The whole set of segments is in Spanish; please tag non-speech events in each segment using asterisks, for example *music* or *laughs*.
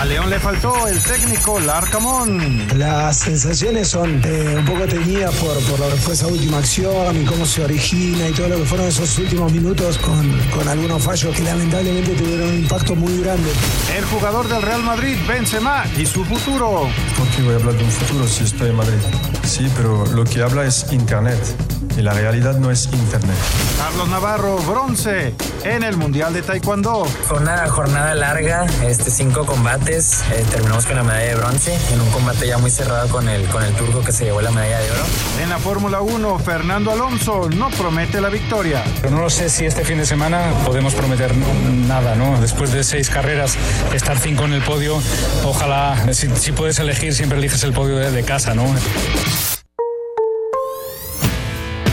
A León le faltó el técnico Larcamón. Las sensaciones son eh, un poco teñidas por, por lo que fue esa última acción y cómo se origina y todo lo que fueron esos últimos minutos con, con algunos fallos que lamentablemente tuvieron un impacto muy grande. El jugador del Real Madrid, Benzema, y su futuro. ¿Por qué voy a hablar de un futuro si estoy en Madrid? Sí, pero lo que habla es Internet y la realidad no es Internet. Carlos Navarro, bronce en el Mundial de Taekwondo. Fue una jornada larga, este, cinco combates. Eh, terminamos con la medalla de bronce en un combate ya muy cerrado con el, con el turco que se llevó la medalla de oro. En la Fórmula 1, Fernando Alonso no promete la victoria. Pero no sé si este fin de semana podemos prometer nada, ¿no? Después de seis carreras, estar cinco en el podio, ojalá, si, si puedes elegir, siempre eliges el podio de, de casa, ¿no?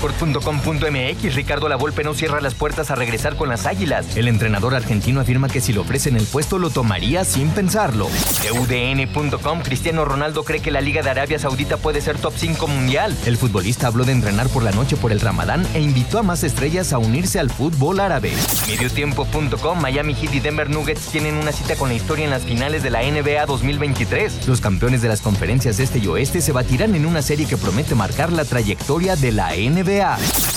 Record.com.mx Ricardo Lavolpe no cierra las puertas a regresar con las Águilas. El entrenador argentino afirma que si le ofrecen el puesto lo tomaría sin pensarlo. UDN.com Cristiano Ronaldo cree que la Liga de Arabia Saudita puede ser top 5 mundial. El futbolista habló de entrenar por la noche por el Ramadán e invitó a más estrellas a unirse al fútbol árabe. Mediotiempo.com Miami Heat y Denver Nuggets tienen una cita con la historia en las finales de la NBA 2023. Los campeones de las conferencias este y oeste se batirán en una serie que promete marcar la trayectoria de la NBA.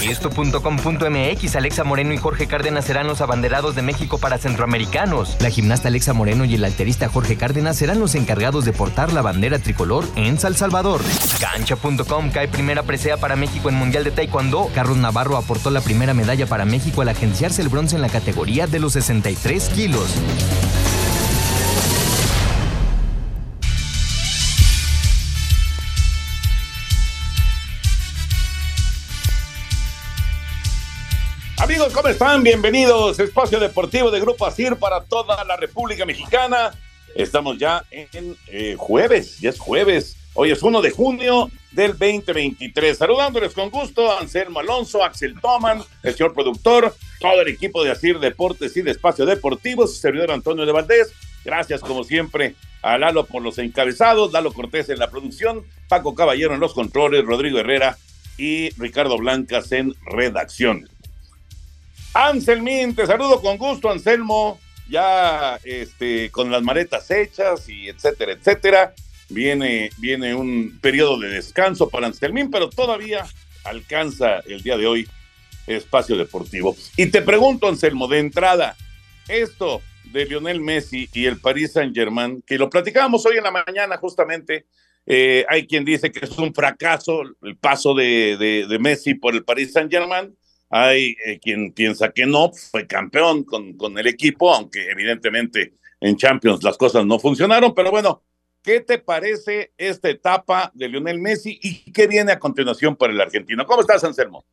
Esto.com.mx Alexa Moreno y Jorge Cárdenas serán los abanderados de México para centroamericanos. La gimnasta Alexa Moreno y el alterista Jorge Cárdenas serán los encargados de portar la bandera tricolor en San Salvador. Cancha.com cae primera presea para México en Mundial de Taekwondo. Carlos Navarro aportó la primera medalla para México al agenciarse el bronce en la categoría de los 63 kilos. Amigos, ¿cómo están? Bienvenidos. Espacio Deportivo de Grupo ASIR para toda la República Mexicana. Estamos ya en eh, jueves, ya es jueves. Hoy es 1 de junio del 2023. Saludándoles con gusto, Anselmo Alonso, Axel Toman, el señor productor, todo el equipo de ASIR Deportes y de Espacio Deportivo, su servidor Antonio de Valdés. Gracias, como siempre, a Lalo por los encabezados, Lalo Cortés en la producción, Paco Caballero en los controles, Rodrigo Herrera y Ricardo Blancas en redacción. Anselmín, te saludo con gusto, Anselmo, ya este, con las maretas hechas y etcétera, etcétera. Viene, viene un periodo de descanso para Anselmín, pero todavía alcanza el día de hoy espacio deportivo. Y te pregunto, Anselmo, de entrada, esto de Lionel Messi y el Paris Saint Germain, que lo platicábamos hoy en la mañana justamente, eh, hay quien dice que es un fracaso el paso de, Messi por el Paris Saint Germain, hay eh, quien piensa que no, fue campeón con, con el equipo, aunque evidentemente en Champions las cosas no funcionaron, pero bueno, ¿qué te parece esta etapa de Lionel Messi y qué viene a continuación para el argentino? ¿Cómo estás, Anselmo?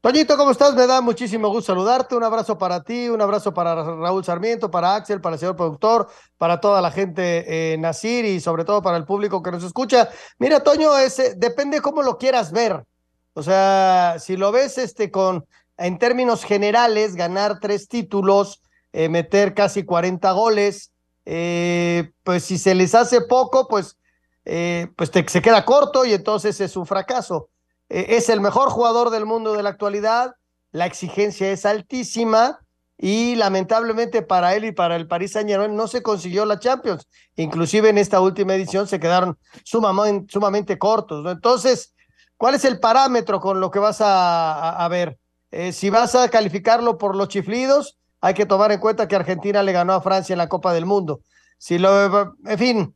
Toñito, ¿cómo estás? Me da muchísimo gusto saludarte. Un abrazo para ti, un abrazo para Raúl Sarmiento, para Axel, para el señor productor, para toda la gente en Nasir y sobre todo para el público que nos escucha. Mira, Toño, depende cómo lo quieras ver. O sea, si lo ves este con, en términos generales, ganar tres títulos, eh, meter casi 40 goles, eh, pues si se les hace poco, pues, eh, pues te, se queda corto y entonces es un fracaso. es el mejor jugador del mundo de la actualidad, la exigencia es altísima y lamentablemente para él y para el Paris Saint Germain no se consiguió la Champions. Inclusive en esta última edición se quedaron sumamente, sumamente cortos. ¿no? Entonces, ¿Cuál es el parámetro con lo que vas a, ver? Eh, si vas a calificarlo por los chiflidos, hay que tomar en cuenta que Argentina le ganó a Francia en la Copa del Mundo. Si lo, en fin,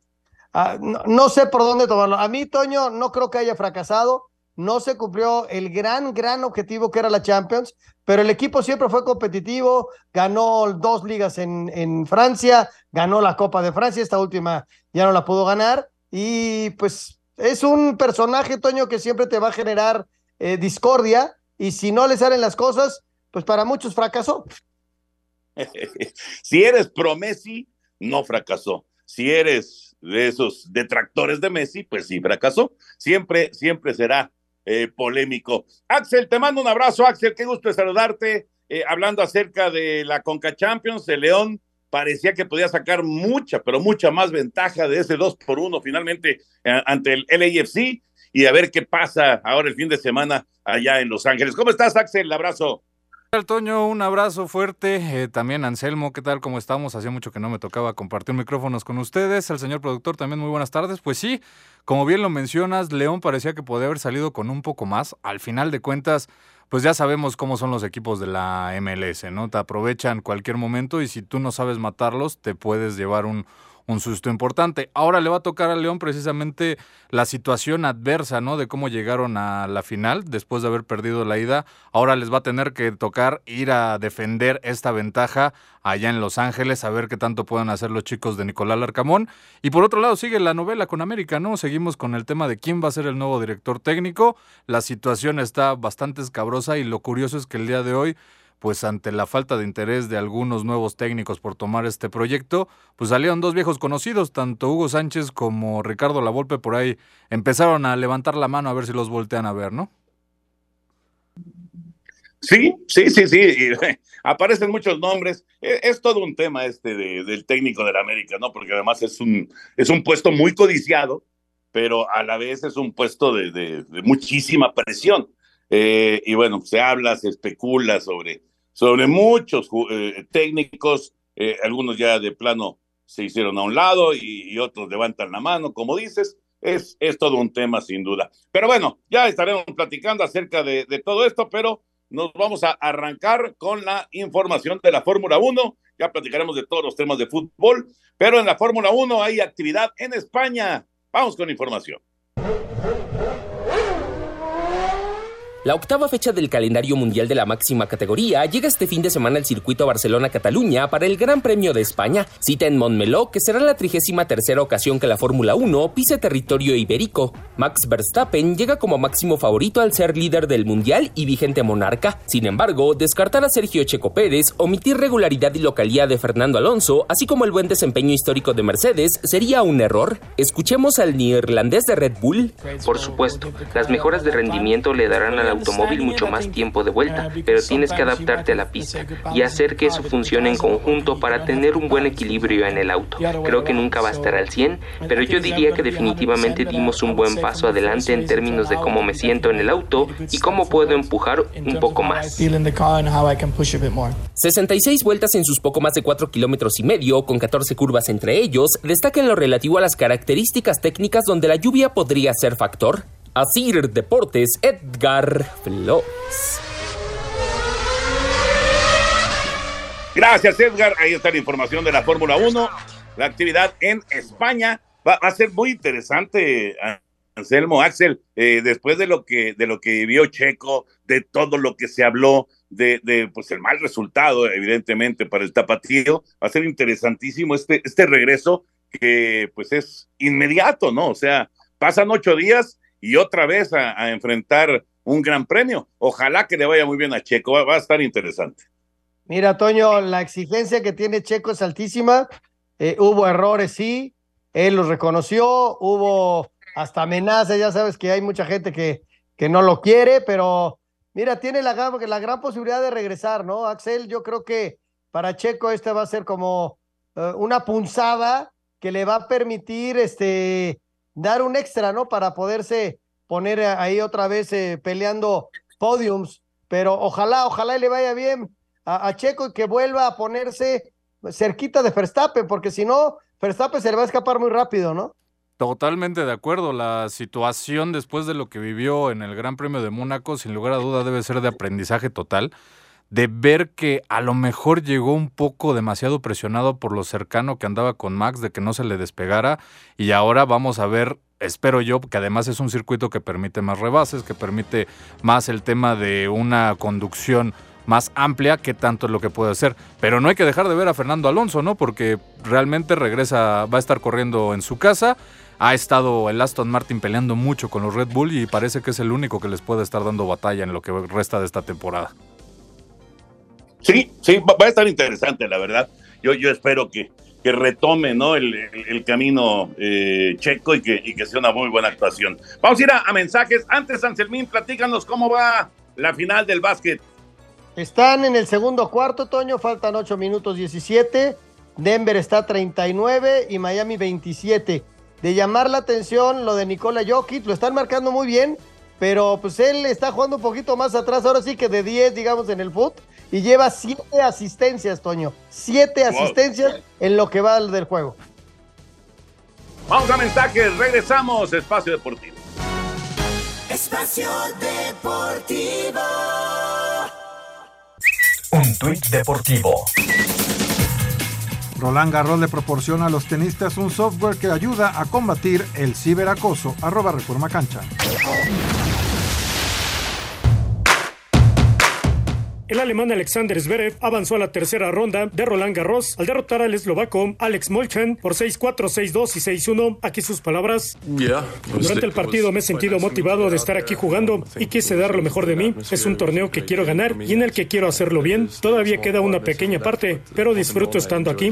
no, no, sé por dónde tomarlo. A mí, Toño, no creo que haya fracasado. No se cumplió el gran, gran objetivo que era la Champions, pero el equipo siempre fue competitivo, ganó dos ligas en, en Francia, ganó la Copa de Francia, esta última ya no la pudo ganar, y pues es un personaje, Toño, que siempre te va a generar eh, discordia y si no le salen las cosas, pues para muchos fracasó. *laughs* si eres pro Messi, no fracasó. Si eres de esos detractores de Messi, pues sí fracasó. Siempre, siempre será eh, polémico. Axel, te mando un abrazo, Axel, qué gusto de saludarte. Eh, hablando acerca de la Conca Champions, el León parecía que podía sacar mucha, pero mucha más ventaja de ese 2 por 1 finalmente eh, ante el LAFC y a ver qué pasa ahora el fin de semana allá en Los Ángeles. ¿Cómo estás, Axel? Abrazo. Toño, un abrazo fuerte. Eh, también Anselmo, ¿qué tal? ¿Cómo estamos? Hacía mucho que no me tocaba compartir micrófonos con ustedes. El señor productor también, muy buenas tardes. Pues sí, como bien lo mencionas, León parecía que podía haber salido con un poco más. Al final de cuentas, pues ya sabemos cómo son los equipos de la MLS, ¿no? Te aprovechan cualquier momento y si tú no sabes matarlos, te puedes llevar un, un susto importante. Ahora le va a tocar a León precisamente la situación adversa, ¿no? De cómo llegaron a la final después de haber perdido la ida. Ahora les va a tener que tocar ir a defender esta ventaja allá en Los Ángeles, a ver qué tanto pueden hacer los chicos de Nicolás Larcamón. Y por otro lado sigue la novela con América, ¿no? Seguimos con el tema de quién va a ser el nuevo director técnico. La situación está bastante escabrosa y lo curioso es que el día de hoy pues ante la falta de interés de algunos nuevos técnicos por tomar este proyecto, pues salieron dos viejos conocidos, tanto Hugo Sánchez como Ricardo Lavolpe por ahí empezaron a levantar la mano a ver si los voltean a ver, ¿no? Sí, sí, sí, sí. *laughs* Aparecen muchos nombres. E, es, todo un tema este del técnico de la América, ¿no? Porque además es un, es un puesto muy codiciado, pero a la vez es un puesto de, muchísima presión. Eh, y bueno, se habla, se especula sobre sobre muchos eh, técnicos, eh, algunos ya de plano se hicieron a un lado y, otros levantan la mano, como dices, es, es todo un tema sin duda. Pero bueno, ya estaremos platicando acerca de, de todo esto, pero nos vamos a arrancar con la información de la Fórmula 1. Ya platicaremos de todos los temas de fútbol, pero en la Fórmula 1 hay actividad en España. Vamos con información. La octava fecha del calendario mundial de la máxima categoría llega este fin de semana al circuito Barcelona-Cataluña para el Gran Premio de España, cita en Montmeló, que será la trigésima tercera ocasión que la Fórmula 1 pise territorio ibérico. Max Verstappen llega como máximo favorito al ser líder del mundial y vigente monarca. Sin embargo, descartar a Sergio Checo Pérez, omitir regularidad y localidad de Fernando Alonso, así como el buen desempeño histórico de Mercedes, sería un error. Escuchemos al neerlandés de Red Bull. Por supuesto, las mejoras de rendimiento le darán a automóvil mucho más tiempo de vuelta, pero tienes que adaptarte a la pista y hacer que eso funcione en conjunto para tener un buen equilibrio en el auto. Creo que nunca va a estar al 100, pero yo diría que definitivamente dimos un buen paso adelante en términos de cómo me siento en el auto y cómo puedo empujar un poco más. 66 vueltas en sus poco más de 4 kilómetros y medio, con 14 curvas entre ellos, destaca en lo relativo a las características técnicas donde la lluvia podría ser factor. Asir Deportes, Edgar Flores. Gracias, Edgar. Ahí está la información de la Fórmula 1. La actividad en España va, a ser muy interesante, Anselmo, Axel, eh, después de lo que de lo que Checo, de todo lo que se habló, de, de, pues el mal resultado, evidentemente, para el tapatío, va a ser interesantísimo este, este regreso que pues es inmediato, ¿no? O sea, pasan ocho días y otra vez a, enfrentar un gran premio. Ojalá que le vaya muy bien a Checo, va, a estar interesante. Mira, Toño, la exigencia que tiene Checo es altísima. Eh, hubo errores, sí, él los reconoció, hubo hasta amenazas, ya sabes que hay mucha gente que, que no lo quiere, pero mira, tiene la, la gran posibilidad de regresar, ¿no? Axel, yo creo que para Checo esta va a ser como eh, una punzada que le va a permitir este, dar un extra, ¿no? Para poderse poner ahí otra vez eh, peleando podiums, pero ojalá, ojalá le vaya bien a, Checo y que vuelva a ponerse cerquita de Verstappen, porque si no, Verstappen se le va a escapar muy rápido, ¿no? Totalmente de acuerdo. La situación después de lo que vivió en el Gran Premio de Mónaco, sin lugar a duda, debe ser de aprendizaje total de ver que a lo mejor llegó un poco demasiado presionado por lo cercano que andaba con Max, de que no se le despegara, y ahora vamos a ver, espero yo, que además es un circuito que permite más rebases, que permite más el tema de una conducción más amplia, que tanto es lo que puede hacer. Pero no hay que dejar de ver a Fernando Alonso, ¿no? Porque realmente regresa, va a estar corriendo en su casa ha estado el Aston Martin peleando mucho con los Red Bull y parece que es el único que les puede estar dando batalla en lo que resta de esta temporada. Sí, sí, va a estar interesante, la verdad. Yo, yo espero que, que retome ¿no? el, el, camino eh, checo y que, y que, sea una muy buena actuación. Vamos a ir a, mensajes. Antes, Anselmín, platícanos cómo va la final del básquet. Están en el segundo cuarto, Toño, faltan 8 minutos 17. Denver está 39 y Miami 27. De llamar la atención lo de Nikola Jokic, lo están marcando muy bien, pero pues él está jugando un poquito más atrás, ahora sí que de 10, digamos, en el foot, y lleva 7 asistencias, Toño. 7 wow. asistencias en lo que va del juego. Vamos a mensajes, regresamos, Espacio Deportivo. Espacio Deportivo. Un tuit deportivo. Roland Garros le proporciona a los tenistas un software que ayuda a combatir el ciberacoso. Arroba Reforma Cancha. El alemán Alexander Zverev avanzó a la tercera ronda de Roland Garros al derrotar al eslovaco Alex Molchan por 6-4, 6-2 y 6-1. Aquí sus palabras. Durante el partido me he sentido motivado de estar aquí jugando y quise dar lo mejor de mí. Es un torneo que quiero ganar y en el que quiero hacerlo bien. Todavía queda una pequeña parte, pero disfruto estando aquí.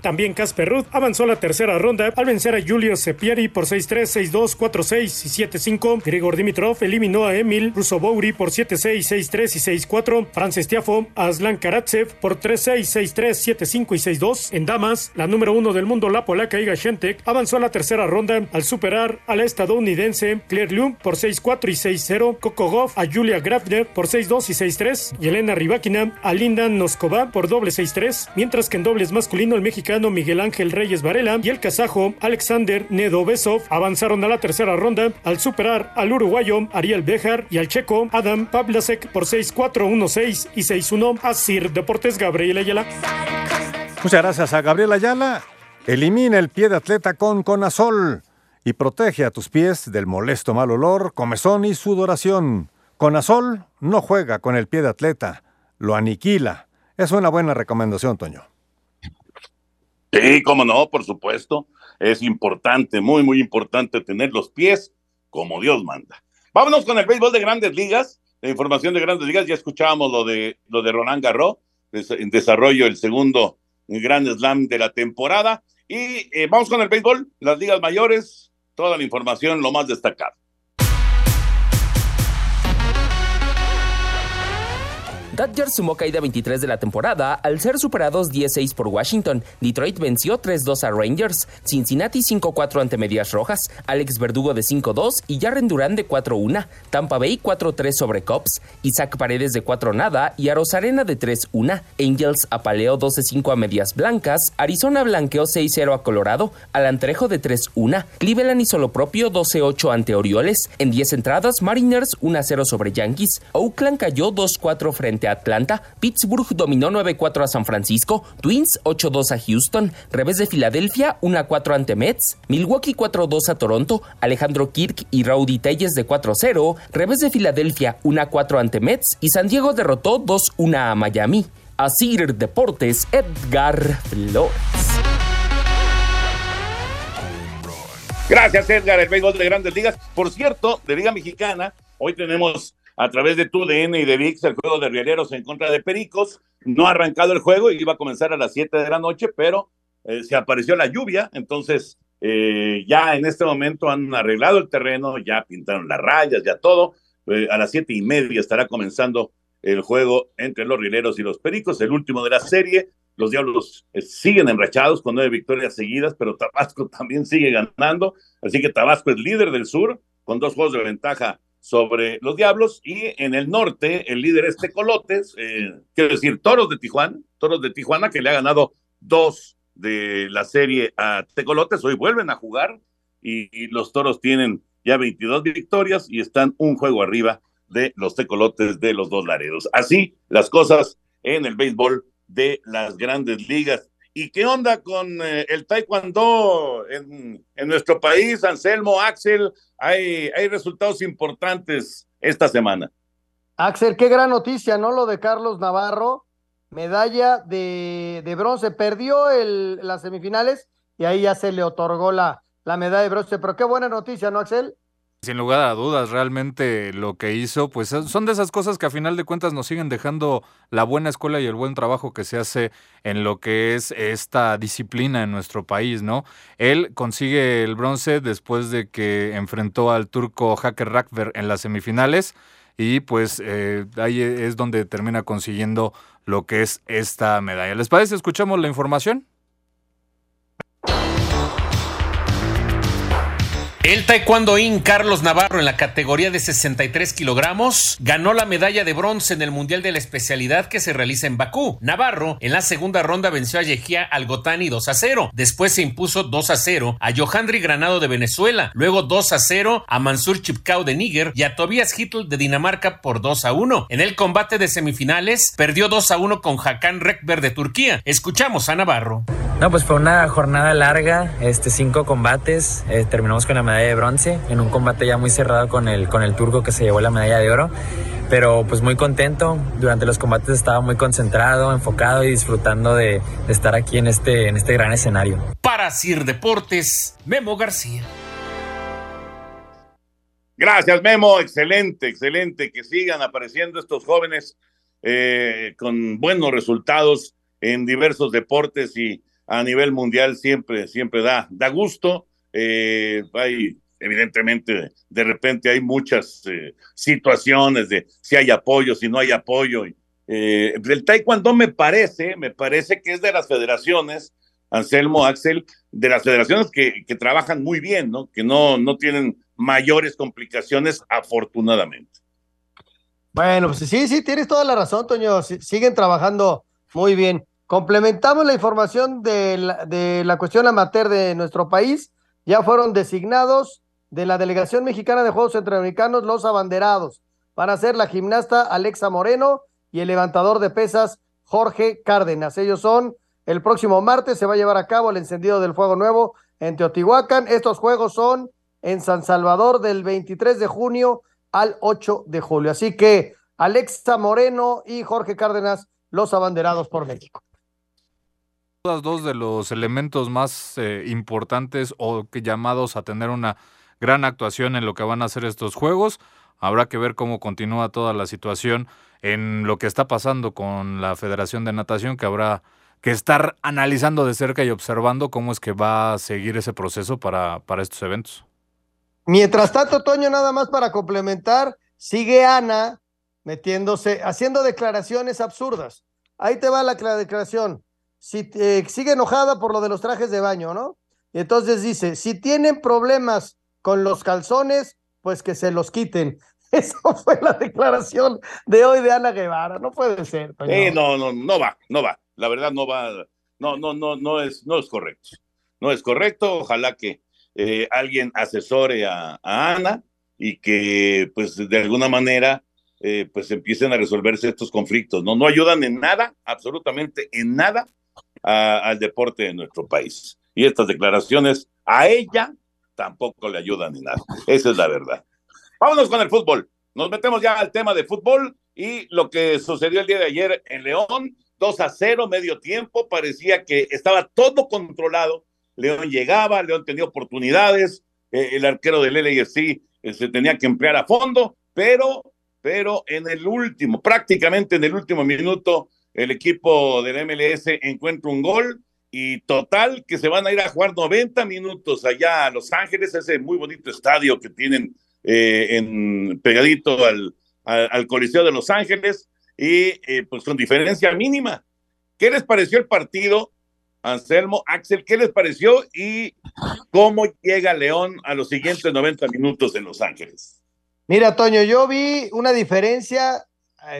También Casper Ruth avanzó a la tercera ronda al vencer a Julio Sepieri por 6-3, 6-2, 4-6 y 7-5. Grigor Dimitrov eliminó a Emil Rusobouri por 7-6, 6-3 y 6-4. A Aslan Karatsev por 3-6, 6-3, 7-5 y 6-2. En damas, la número uno del mundo, la polaca Iga Swiatek, avanzó a la tercera ronda al superar a la estadounidense Claire Liu por 6-4 y 6-0. Coco Goff a Julia Grafner por 6-2 y 6-3. Y Elena Rybakina a Linda Noskova por doble 6-3. Mientras que en dobles masculino, el mexicano Miguel Ángel Reyes Varela y el kazajo Alexander Nedovesov avanzaron a la tercera ronda al superar al uruguayo Ariel Bejar y al checo Adam Pavlasek por 6-4, 1-6 y 6-1 a Sir Deportes Gabriel Ayala. Muchas gracias a Gabriel Ayala. Elimina el pie de atleta con Conazol y protege a tus pies del molesto mal olor, comezón y sudoración. Conazol no juega con el pie de atleta, lo aniquila. Es una buena recomendación, Toño. Sí, cómo no, por supuesto. Es importante, muy, muy importante tener los pies como Dios manda. Vámonos con el béisbol de grandes ligas la información de grandes ligas, ya escuchábamos lo de, lo de Roland Garros, en desarrollo el segundo Grand Slam de la temporada. Y eh, vamos con el béisbol, las ligas mayores, toda la información, lo más destacado. Dodgers sumó caída 23 de la temporada al ser superados 10-6 por Washington. Detroit venció 3-2 a Rangers. Cincinnati 5-4 ante Medias Rojas. Alex Verdugo de 5-2 y Jarren Durán de 4-1. Tampa Bay 4-3 sobre Cubs. Isaac Paredes de 4 nada y a Rosarena de 3-1. Angels apaleó 12-5 a Medias Blancas. Arizona blanqueó 6-0 a Colorado. Alantrejo de 3-1. Cleveland hizo lo propio 12-8 ante Orioles. En 10 entradas, Mariners 1-0 sobre Yankees. Oakland cayó 2-4 frente Atlanta, Pittsburgh dominó 9-4 a San Francisco, Twins 8-2 a Houston, revés de Filadelfia 1-4 ante Mets, Milwaukee 4-2 a Toronto, Alejandro Kirk y Rowdy Telles de 4-0, revés de Filadelfia 1-4 ante Mets y San Diego derrotó 2-1 a Miami. Asir Deportes, Edgar Flores. Gracias, Edgar, el béisbol de grandes ligas. Por cierto, de Liga Mexicana, hoy tenemos a través de TUDN y de VIX el juego de Rieleros en contra de Pericos. No ha arrancado el juego y iba a comenzar a las 7 de la noche, pero eh, se apareció la lluvia, entonces eh, ya en este momento han arreglado el terreno, ya pintaron las rayas, ya todo. Eh, a las siete y media estará comenzando el juego entre los Rieleros y los Pericos, el último de la serie. Los Diablos siguen enrachados con nueve victorias seguidas, pero Tabasco *laughs* también sigue ganando. Así que Tabasco es líder del sur con dos juegos de ventaja sobre los Diablos y en el norte el líder es Tecolotes, eh, quiero decir Toros de Tijuana, Toros de Tijuana que le ha ganado dos de la serie a Tecolotes, hoy vuelven a jugar y, y, los Toros tienen ya 22 victorias y están un juego arriba de los Tecolotes de los dos Laredos. Así las cosas en el béisbol de las grandes ligas. ¿Y qué onda con eh, el taekwondo en, en, nuestro país, Anselmo, Axel? Hay, hay resultados importantes esta semana. Axel, qué gran noticia, ¿no? Lo de Carlos Navarro, medalla de, de bronce. Perdió el, las semifinales y ahí ya se le otorgó la, la medalla de bronce. Pero qué buena noticia, ¿no, Axel? Sin lugar a dudas, realmente lo que hizo, pues son de esas cosas que a final de cuentas nos siguen dejando la buena escuela y el buen trabajo que se hace en lo que es esta disciplina en nuestro país, ¿no? Él consigue el bronce después de que enfrentó al turco Hacker Rakver en las semifinales y pues eh, ahí es donde termina consiguiendo lo que es esta medalla. ¿Les parece? Escuchamos la información. El taekwondoín Carlos Navarro en la categoría de 63 kilogramos ganó la medalla de bronce en el Mundial de la Especialidad que se realiza en Bakú. Navarro en la segunda ronda venció a Yehia Algotani 2 a 0. Después se impuso 2 a 0 a Johandri Granado de Venezuela. Luego 2 a 0 a Mansur Chipkau de Níger y a Tobias Hitl de Dinamarca por 2 a 1. En el combate de semifinales perdió 2 a 1 con Hakan Rekber de Turquía. Escuchamos a Navarro. No, pues fue una jornada larga, este cinco combates, eh, terminamos con la medalla de bronce en un combate ya muy cerrado con el con el turco que se llevó la medalla de oro, pero pues muy contento. Durante los combates estaba muy concentrado, enfocado y disfrutando de, de estar aquí en este en este gran escenario. Para Sir Deportes, Memo García. Gracias, Memo. Excelente, excelente. Que sigan apareciendo estos jóvenes eh, con buenos resultados en diversos deportes y a nivel mundial siempre, siempre da, da gusto. Eh, hay, evidentemente, de repente hay muchas eh, situaciones de si hay apoyo, si no hay apoyo. Eh, el taekwondo me parece, me parece que es de las federaciones, Anselmo, Axel, de las federaciones que, que trabajan muy bien, ¿no? Que no, no tienen mayores complicaciones, afortunadamente. Bueno, pues sí, sí, tienes toda la razón, Toño. siguen trabajando muy bien. Complementamos la información de la, de la cuestión amateur de nuestro país. Ya fueron designados de la delegación mexicana de Juegos Centroamericanos los abanderados. Van a ser la gimnasta Alexa Moreno y el levantador de pesas Jorge Cárdenas. Ellos son el próximo martes se va a llevar a cabo el encendido del fuego nuevo en Teotihuacán. Estos juegos son en San Salvador del 23 de junio al 8 de julio. Así que Alexa Moreno y Jorge Cárdenas, los abanderados por México dos de los elementos más eh, importantes o llamados a tener una gran actuación en lo que van a ser estos juegos. Habrá que ver cómo continúa toda la situación en lo que está pasando con la Federación de Natación, que habrá que estar analizando de cerca y observando cómo es que va a seguir ese proceso para, para estos eventos. Mientras tanto, Toño, nada más para complementar, sigue Ana metiéndose, haciendo declaraciones absurdas. Ahí te va la declaración si sigue enojada por lo de los trajes de baño, ¿no? Entonces dice, si tienen problemas con los calzones, pues que se los quiten. *laughs* Eso fue la declaración de hoy de Ana Guevara. No puede ser. No, no, no va, no va. La verdad no va. No, no, no, no es, no es correcto. No es correcto. Ojalá que eh, alguien asesore a, a, Ana y que, pues, de alguna manera, eh, pues empiecen a resolverse estos conflictos. No, no ayudan en nada, absolutamente en nada al deporte de nuestro país. Y estas declaraciones a ella tampoco le ayudan ni nada. Esa es la verdad. Vámonos con el fútbol. Nos metemos ya al tema de fútbol y lo que sucedió el día de ayer en León, 2 a 0, medio tiempo, parecía que estaba todo controlado. León llegaba, León tenía oportunidades, eh, el arquero del LAFC eh, se tenía que emplear a fondo, pero, pero en el último, prácticamente en el último minuto, el equipo del MLS encuentra un gol y total que se van a ir a jugar 90 minutos allá a Los Ángeles, ese muy bonito estadio que tienen eh, en, pegadito al, al, Coliseo de Los Ángeles y eh, pues con diferencia mínima. ¿Qué les pareció el partido, Anselmo, Axel? ¿Qué les pareció y cómo llega León a los siguientes 90 minutos en Los Ángeles? Mira, Toño, yo vi una diferencia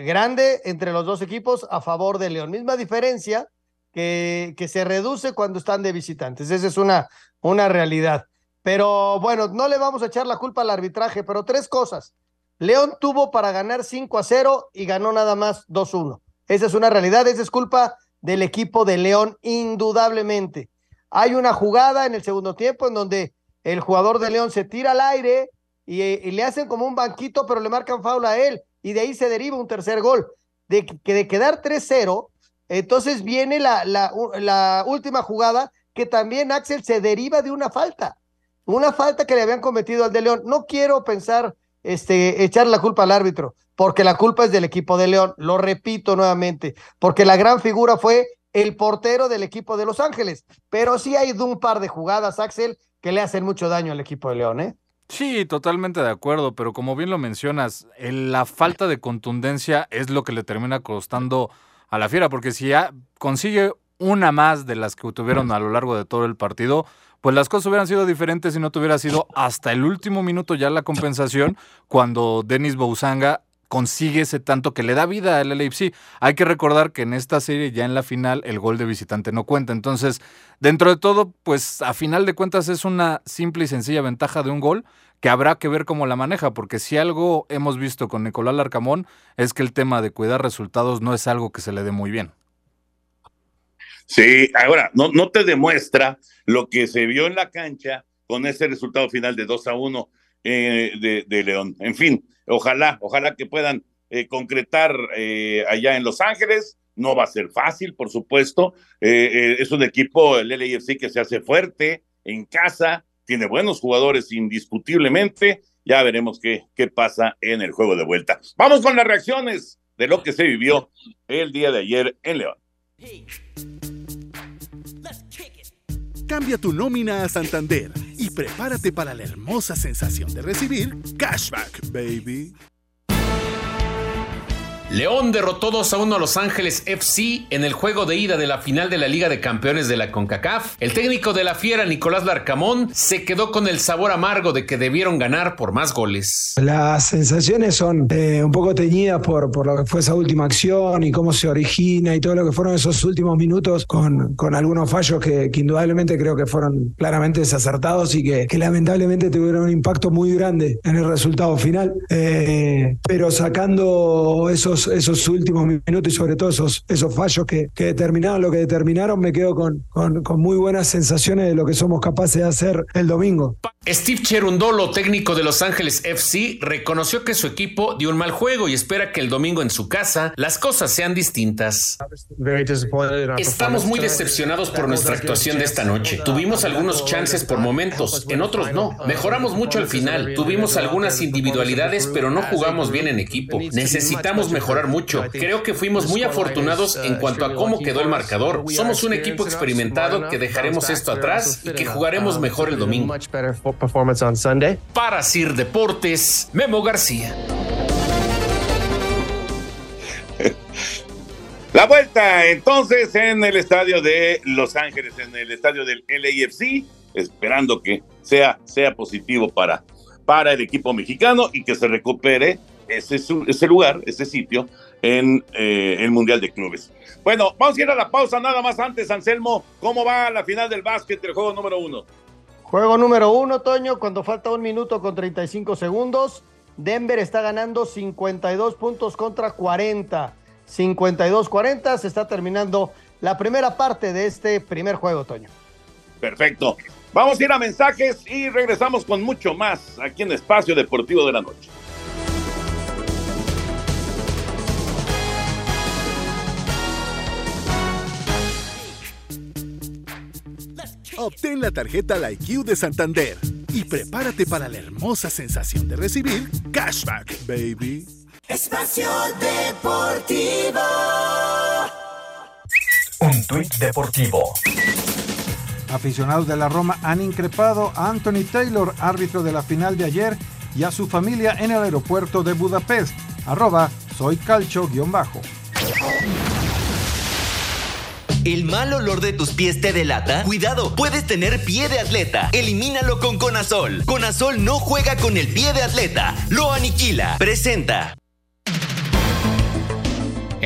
grande entre los dos equipos a favor de León. Misma diferencia que, que se reduce cuando están de visitantes. Esa es una, una realidad. Pero bueno, no le vamos a echar la culpa al arbitraje, pero tres cosas. León tuvo para ganar 5 a 0 y ganó nada más 2-1. Esa es una realidad, esa es culpa del equipo de León, indudablemente. Hay una jugada en el segundo tiempo en donde el jugador de León se tira al aire y, y le hacen como un banquito, pero le marcan faula a él y de ahí se deriva un tercer gol. De, que de quedar 3-0, entonces viene la, la, última jugada que también Axel se deriva de una falta. una falta que le habían cometido al de León. No quiero pensar, este, echar la culpa al árbitro, porque la culpa es del equipo de León. Lo repito nuevamente, porque la gran figura fue el portero del equipo de Los Ángeles. Pero sí hay un par de jugadas, Axel, que le hacen mucho daño al equipo de León, ¿eh? Sí, totalmente de acuerdo, pero como bien lo mencionas, la falta de contundencia es lo que le termina costando a la fiera, porque si ya consigue una más de las que tuvieron a lo largo de todo el partido, pues las cosas hubieran sido diferentes si no tuviera sido hasta el último minuto ya la compensación cuando Denis Bouzanga consigue ese tanto que le da vida al LAFC. Hay que recordar que en esta serie ya en la final el gol de visitante no cuenta. Entonces, dentro de todo, pues a final de cuentas es una simple y sencilla ventaja de un gol que habrá que ver cómo la maneja, porque si algo hemos visto con Nicolás Larcamón es que el tema de cuidar resultados no es algo que se le dé muy bien. Sí, ahora, no, te demuestra lo que se vio en la cancha con ese resultado final de 2 a 1 eh, de, León. En fin, ojalá, ojalá que puedan eh, concretar eh, allá en Los Ángeles. No va a ser fácil, por supuesto. es un equipo, el LAFC, que se hace fuerte en casa, tiene buenos jugadores indiscutiblemente. Ya veremos qué, qué pasa en el juego de vuelta. Vamos con las reacciones de lo que se vivió el día de ayer en León. Cambia tu nómina a Santander prepárate para la hermosa sensación de recibir cashback, baby. León derrotó 2 a 1 a Los Ángeles FC en el juego de ida de la final de la Liga de Campeones de la CONCACAF. El técnico de la Fiera, Nicolás Larcamón, se quedó con el sabor amargo de que debieron ganar por más goles. Las sensaciones son eh, un poco teñidas por, por lo que fue esa última acción y cómo se origina y todo lo que fueron esos últimos minutos con, con algunos fallos que, indudablemente creo que fueron claramente desacertados y que, lamentablemente tuvieron un impacto muy grande en el resultado final. Eh, pero sacando esos esos, últimos minutos y sobre todo esos, esos fallos que, que determinaron lo que determinaron, me quedo con, con, con, muy buenas sensaciones de lo que somos capaces de hacer el domingo. Steve Cherundolo, técnico de Los Ángeles FC, reconoció que su equipo dio un mal juego y espera que el domingo en su casa las cosas sean distintas. Estamos muy decepcionados por nuestra actuación de esta noche. Tuvimos algunos chances por momentos, en otros no. Mejoramos mucho al final. Tuvimos algunas individualidades, pero no jugamos bien en equipo. Necesitamos mejorar mucho. Creo que fuimos muy afortunados en cuanto a cómo quedó el marcador. Somos un equipo experimentado que dejaremos esto atrás y que jugaremos mejor el domingo. Para Sir Deportes, Memo García. *laughs* La vuelta entonces en el estadio de Los Ángeles, en el estadio del LAFC, esperando que sea, sea positivo para, para el equipo mexicano y que se recupere ese, ese lugar, ese sitio en eh, el Mundial de Clubes. Bueno, vamos a ir a la pausa nada más antes, Anselmo. ¿Cómo va la final del básquet, el juego número uno? Juego número uno, Toño, cuando falta un minuto con 35 segundos. Denver está ganando 52 puntos contra 40. 52-40, se está terminando la primera parte de este primer juego, Toño. Perfecto. Vamos a ir a mensajes y regresamos con mucho más aquí en Espacio Deportivo de la Noche. Obtén la tarjeta IQ de Santander y prepárate para la hermosa sensación de recibir cashback, baby. Espacio Deportivo. Un tuit deportivo. Aficionados de la Roma han increpado a Anthony Taylor, árbitro de la final de ayer, y a su familia en el aeropuerto de Budapest. Arroba soy calcho-bajo. ¿El mal olor de tus pies te delata? Cuidado, puedes tener pie de atleta. Elimínalo con Conazol. Conazol no juega con el pie de atleta, lo aniquila. Presenta.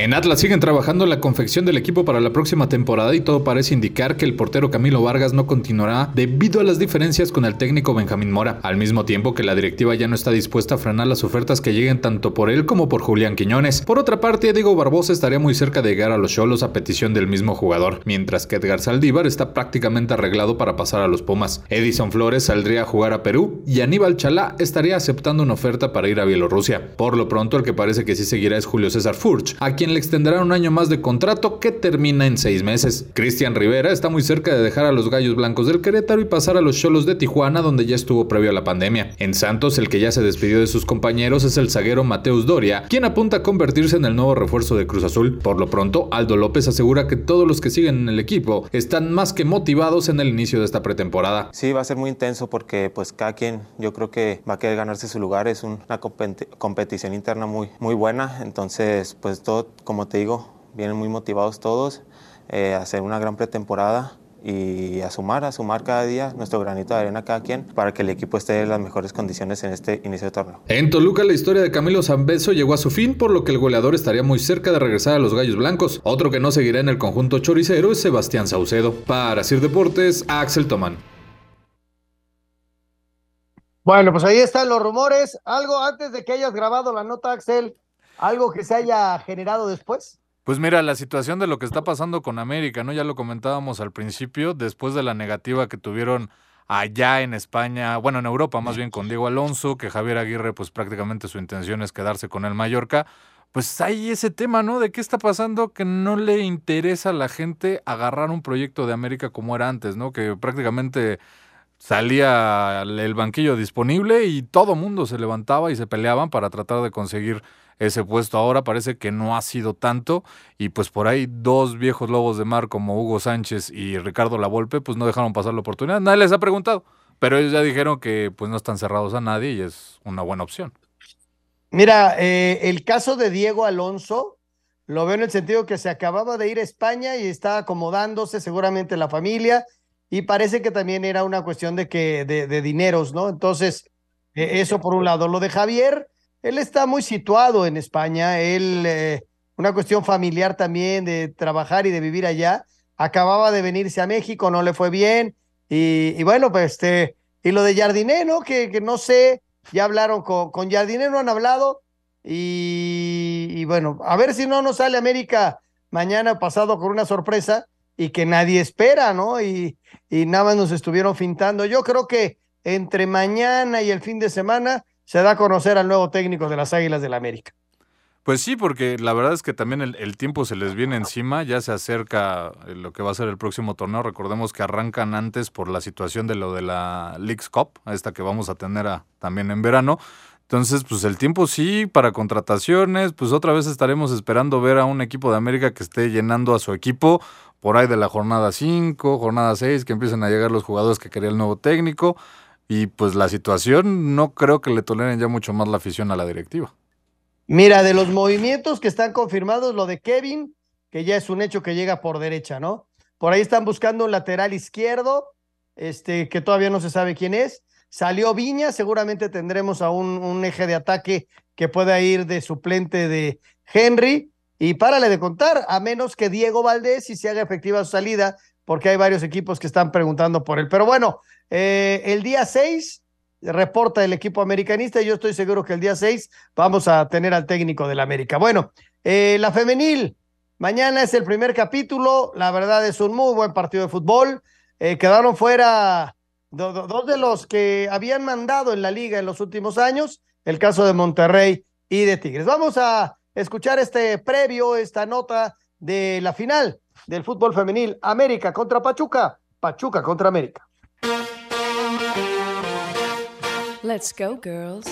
En Atlas siguen trabajando la confección del equipo para la próxima temporada y todo parece indicar que el portero Camilo Vargas no continuará debido a las diferencias con el técnico Benjamín Mora, al mismo tiempo que la directiva ya no está dispuesta a frenar las ofertas que lleguen tanto por él como por Julián Quiñones. Por otra parte, Diego Barbosa estaría muy cerca de llegar a los Cholos a petición del mismo jugador, mientras que Edgar Saldívar está prácticamente arreglado para pasar a los Pumas. Edison Flores saldría a jugar a Perú y Aníbal Chalá estaría aceptando una oferta para ir a Bielorrusia. Por lo pronto, el que parece que sí seguirá es Julio César Furch, a quien le extenderá un año más de contrato que termina en seis meses. Cristian Rivera está muy cerca de dejar a los Gallos Blancos del Querétaro y pasar a los Cholos de Tijuana, donde ya estuvo previo a la pandemia. En Santos, el que ya se despidió de sus compañeros es el zaguero Mateus Doria, quien apunta a convertirse en el nuevo refuerzo de Cruz Azul. Por lo pronto, Aldo López asegura que todos los que siguen en el equipo están más que motivados en el inicio de esta pretemporada. Sí, va a ser muy intenso porque pues cada quien yo creo que va a querer ganarse su lugar, es una competición interna muy, muy buena, entonces pues todo, como te digo, vienen muy motivados todos eh, a hacer una gran pretemporada y a sumar, a sumar cada día nuestro granito de arena cada quien para que el equipo esté en las mejores condiciones en este inicio de torneo. En Toluca la historia de Camilo Zambeso llegó a su fin, por lo que el goleador estaría muy cerca de regresar a los Gallos Blancos. Otro que no seguirá en el conjunto choricero es Sebastián Saucedo. Para Sir Deportes, Axel Tomán. Bueno, pues ahí están los rumores. Algo antes de que hayas grabado la nota, Axel, algo que se haya generado después. Pues mira, la situación de lo que está pasando con América, ¿no? Ya lo comentábamos al principio, después de la negativa que tuvieron allá en España, bueno, en Europa más bien con Diego Alonso, que Javier Aguirre pues prácticamente su intención es quedarse con el Mallorca, pues hay ese tema, ¿no? De qué está pasando que no le interesa a la gente agarrar un proyecto de América como era antes, ¿no? Que prácticamente salía el banquillo disponible y todo mundo se levantaba y se peleaban para tratar de conseguir ese puesto. Ahora parece que no ha sido tanto y pues por ahí dos viejos lobos de mar como Hugo Sánchez y Ricardo Lavolpe pues no dejaron pasar la oportunidad. Nadie les ha preguntado, pero ellos ya dijeron que pues no están cerrados a nadie y es una buena opción. Mira, eh, el caso de Diego Alonso lo veo en el sentido que se acababa de ir a España y está acomodándose seguramente la familia y parece que también era una cuestión de que de, de dineros, ¿no? Entonces, eh, eso por un lado. Lo de Javier, él está muy situado en España, él, eh, una cuestión familiar también de trabajar y de vivir allá. Acababa de venirse a México, no le fue bien. Y, bueno, pues este, y lo de Jardiné, ¿no? Que, que no sé, ya hablaron con, con Jardiné, no han hablado. Y, bueno, a ver si no nos sale América mañana pasado con una sorpresa y que nadie espera, ¿no? Y, y nada más nos estuvieron fintando. Yo creo que entre mañana y el fin de semana se da a conocer al nuevo técnico de las Águilas del la América. Pues sí, porque la verdad es que también el, tiempo se les viene encima, ya se acerca eh, lo que va a ser el próximo torneo. Recordemos que arrancan antes por la situación de lo de la Leagues Cup, esta que vamos a tener también en verano. Entonces, pues el tiempo sí para contrataciones, pues otra vez estaremos esperando ver a un equipo de América que esté llenando a su equipo por ahí de la jornada 5, jornada 6, que empiecen a llegar los jugadores que quería el nuevo técnico. Y pues la situación no creo que le toleren ya mucho más la afición a la directiva. Mira, de los movimientos que están confirmados, lo de Kevin, que ya es un hecho que llega por derecha, ¿no? Por ahí están buscando un lateral izquierdo, este, que todavía no se sabe quién es. Salió Viña, seguramente tendremos a un, un eje de ataque que pueda ir de suplente de Henry. Y párale de contar, a menos que Diego Valdés y se haga efectiva su salida, porque hay varios equipos que están preguntando por él. Pero bueno, eh, el día 6 reporta el equipo americanista y yo estoy seguro que el día 6 vamos a tener al técnico del América. Bueno, eh, la femenil, mañana es el primer capítulo, la verdad es un muy buen partido de fútbol. Eh, quedaron fuera dos de los que habían mandado en la liga en los últimos años, el caso de Monterrey y de Tigres. Vamos a escuchar este previo, esta nota de la final del fútbol femenil, América contra Pachuca, Pachuca contra América. Let's go, girls.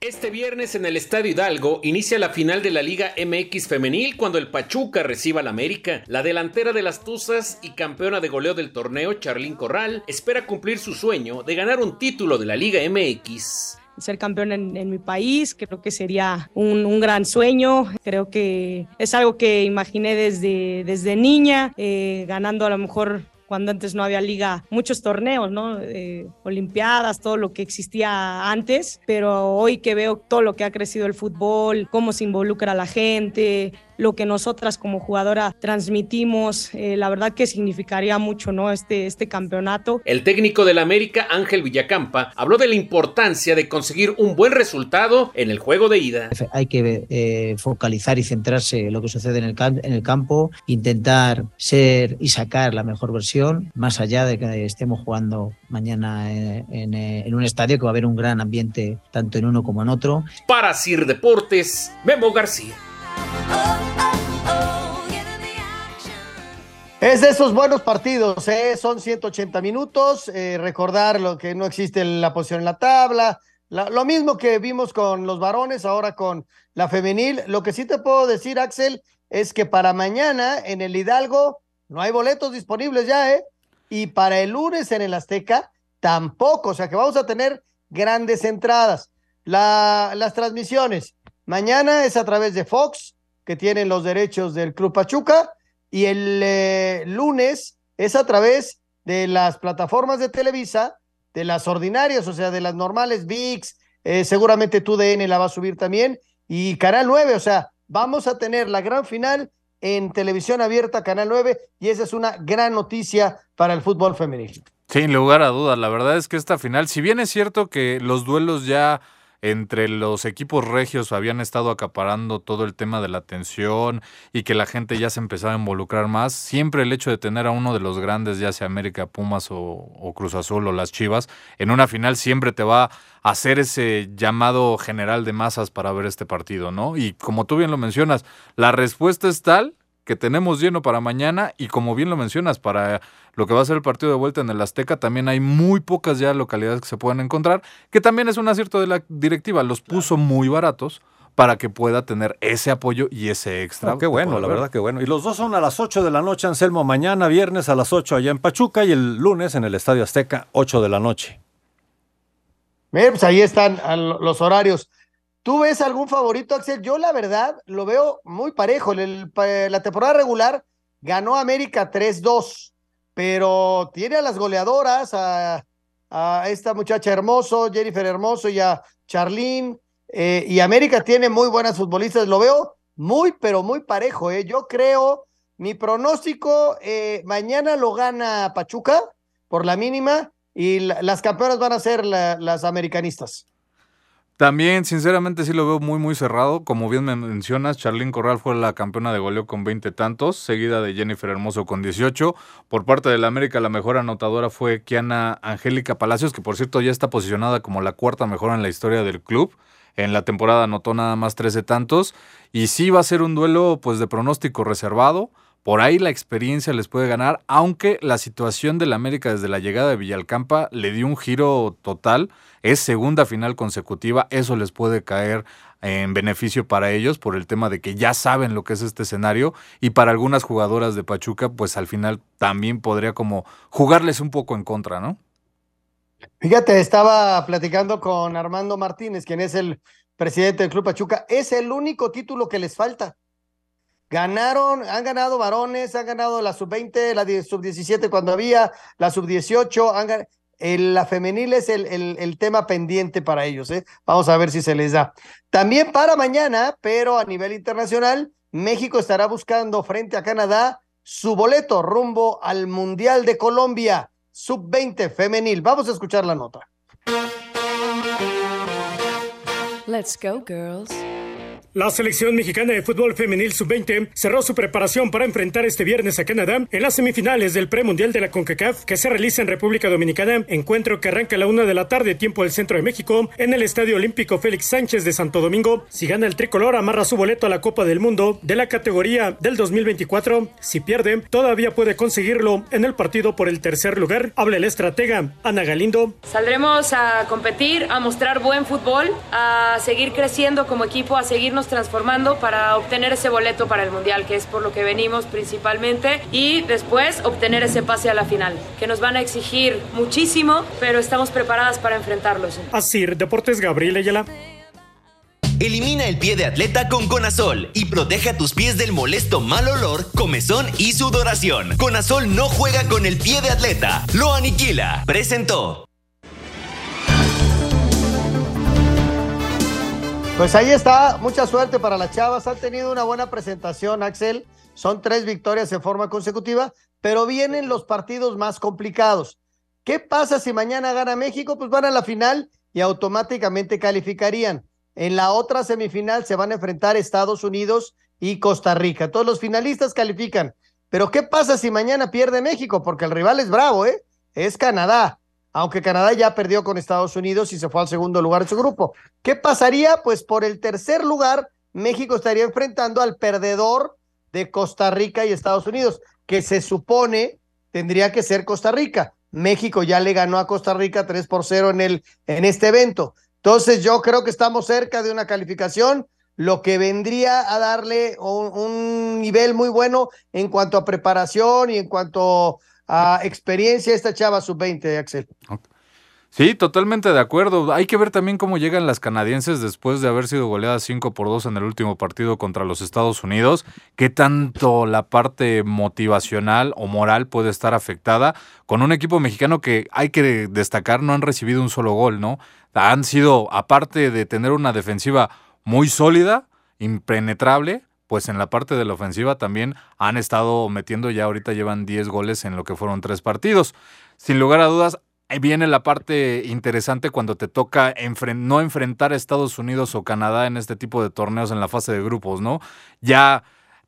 Este viernes en el Estadio Hidalgo inicia la final de la Liga MX femenil cuando el Pachuca reciba al América. La delantera de las Tuzas y campeona de goleo del torneo, Charlín Corral, espera cumplir su sueño de ganar un título de la Liga MX ser campeón en, mi país, creo que sería un, gran sueño, creo que es algo que imaginé desde, desde niña, eh, ganando a lo mejor cuando antes no había liga, muchos torneos, ¿no? Eh, Olimpiadas, todo lo que existía antes, pero hoy que veo todo lo que ha crecido el fútbol, cómo se involucra la gente, lo que nosotras como jugadora transmitimos, eh, la verdad que significaría mucho, ¿no? Este, este campeonato. El técnico del América, Ángel Villacampa, habló de la importancia de conseguir un buen resultado en el juego de ida. Hay que eh, focalizar y centrarse en lo que sucede en el, en el campo, intentar ser y sacar la mejor versión, más allá de que estemos jugando mañana en, en, en un estadio que va a haber un gran ambiente tanto en uno como en otro. Para Sir Deportes, Memo García. Es de esos buenos partidos, ¿eh? son 180 minutos, eh, recordar lo que no existe la posición en la tabla, la- lo mismo que vimos con los varones, ahora con la femenil. Lo que sí te puedo decir, Axel, es que para mañana en el Hidalgo no hay boletos disponibles ya, ¿eh? Y para el lunes en el Azteca tampoco, o sea que vamos a tener grandes entradas. La- las transmisiones, mañana es a través de Fox, que tienen los derechos del Club Pachuca, y el eh, lunes es a través de las plataformas de Televisa, de las ordinarias, o sea, de las normales VIX, eh, seguramente TUDN la va a subir también, y Canal 9, o sea, vamos a tener la gran final en televisión abierta, Canal 9, y esa es una gran noticia para el fútbol femenil. Sin lugar a dudas, la verdad es que esta final, si bien es cierto que los duelos ya entre los equipos regios habían estado acaparando todo el tema de la atención y que la gente ya se empezaba a involucrar más, siempre el hecho de tener a uno de los grandes, ya sea América, Pumas o, o Cruz Azul o las Chivas, en una final siempre te va a hacer ese llamado general de masas para ver este partido, ¿no? Y como tú bien lo mencionas, la respuesta es tal que tenemos lleno para mañana y como bien lo mencionas, para lo que va a ser el partido de vuelta en el Azteca, también hay muy pocas ya localidades que se puedan encontrar, que también es un acierto de la directiva, los puso muy baratos para que pueda tener ese apoyo y ese extra. Ah, qué bueno, la verdad que bueno. Y los dos son a las 8 de la noche, Anselmo, mañana viernes a las 8 allá en Pachuca y el lunes en el Estadio Azteca, 8 de la noche. Bien, pues ahí están los horarios. ¿Tú ves algún favorito, Axel? Yo la verdad lo veo muy parejo. El la temporada regular ganó América 3-2, pero tiene a las goleadoras, a, a esta muchacha Hermoso, Jennifer Hermoso y a Charlene, eh, y América tiene muy buenas futbolistas. Lo veo muy, pero muy parejo. ¿eh? Yo creo, mi pronóstico, eh, mañana lo gana Pachuca por la mínima y la- las campeonas van a ser la- las americanistas. También, sinceramente, sí lo veo muy, muy cerrado. Como bien me mencionas, Charlene Corral fue la campeona de goleo con 20 tantos, seguida de Jennifer Hermoso con 18. Por parte del América, la mejor anotadora fue Kiana Angélica Palacios, que por cierto ya está posicionada como la cuarta mejor en la historia del club. En la temporada anotó nada más 13 tantos. Y sí va a ser un duelo pues de pronóstico reservado. Por ahí la experiencia les puede ganar, aunque la situación del América desde la llegada de Villalcampa le dio un giro total. Es segunda final consecutiva, eso les puede caer en beneficio para ellos por el tema de que ya saben lo que es este escenario y para algunas jugadoras de Pachuca pues al final también podría como jugarles un poco en contra, ¿no? Fíjate, estaba platicando con Armando Martínez, quien es el presidente del Club Pachuca. Es el único título que les falta. Ganaron, han ganado varones, han ganado la sub-20, la die- sub-17 cuando había, la sub-18, han gan- el- la femenil es el, el- el tema pendiente para ellos. ¿eh? Vamos a ver si se les da. También para mañana, pero a nivel internacional, México estará buscando frente a Canadá su boleto rumbo al Mundial de Colombia, sub-20 femenil. Vamos a escuchar la nota. Let's go, girls. La selección mexicana de fútbol femenil sub-20 cerró su preparación para enfrentar este viernes a Canadá en las semifinales del premundial de la CONCACAF que se realiza en República Dominicana, encuentro que arranca a la una de la tarde tiempo del centro de México en el Estadio Olímpico Félix Sánchez de Santo Domingo. Si gana el tricolor amarra su boleto a la Copa del Mundo de la categoría del 2024. Si pierde, todavía puede conseguirlo en el partido por el tercer lugar. Habla el estratega Ana Galindo. Saldremos a competir, a mostrar buen fútbol, a seguir creciendo como equipo, a seguirnos transformando para obtener ese boleto para el Mundial, que es por lo que venimos principalmente, y después obtener ese pase a la final, que nos van a exigir muchísimo, pero estamos preparadas para enfrentarlos. Así, Deportes Gabriel Ayala. Elimina el pie de atleta con Conazol y protege a tus pies del molesto mal olor, comezón y sudoración. Conazol no juega con el pie de atleta, lo aniquila. Presentó. Pues ahí está, mucha suerte para las chavas. Han tenido una buena presentación, Axel. Son tres victorias en forma consecutiva, pero vienen los partidos más complicados. ¿Qué pasa si mañana gana México? Pues van a la final y automáticamente calificarían. En la otra semifinal se van a enfrentar Estados Unidos y Costa Rica. Todos los finalistas califican. Pero ¿qué pasa si mañana pierde México? Porque el rival es bravo, ¿eh? Es Canadá aunque Canadá ya perdió con Estados Unidos y se fue al segundo lugar de su grupo. ¿Qué pasaría? Pues por el tercer lugar, México estaría enfrentando al perdedor de Costa Rica y Estados Unidos, que se supone tendría que ser Costa Rica. México ya le ganó a Costa Rica 3 por 0 en, el, en este evento. Entonces yo creo que estamos cerca de una calificación, lo que vendría a darle un, un nivel muy bueno en cuanto a preparación y en cuanto a experiencia esta chava sub-20, Axel. Sí, totalmente de acuerdo. Hay que ver también cómo llegan las canadienses después de haber sido goleadas 5 por 2 en el último partido contra los Estados Unidos. ¿Qué tanto la parte motivacional o moral puede estar afectada con un equipo mexicano que hay que destacar no han recibido un solo gol, ¿no? Han sido, aparte de tener una defensiva muy sólida, impenetrable, pues en la parte de la ofensiva también han estado metiendo, ya ahorita llevan 10 goles en lo que fueron tres partidos. Sin lugar a dudas, viene la parte interesante cuando te toca no enfrentar a Estados Unidos o Canadá en este tipo de torneos en la fase de grupos, ¿no? Ya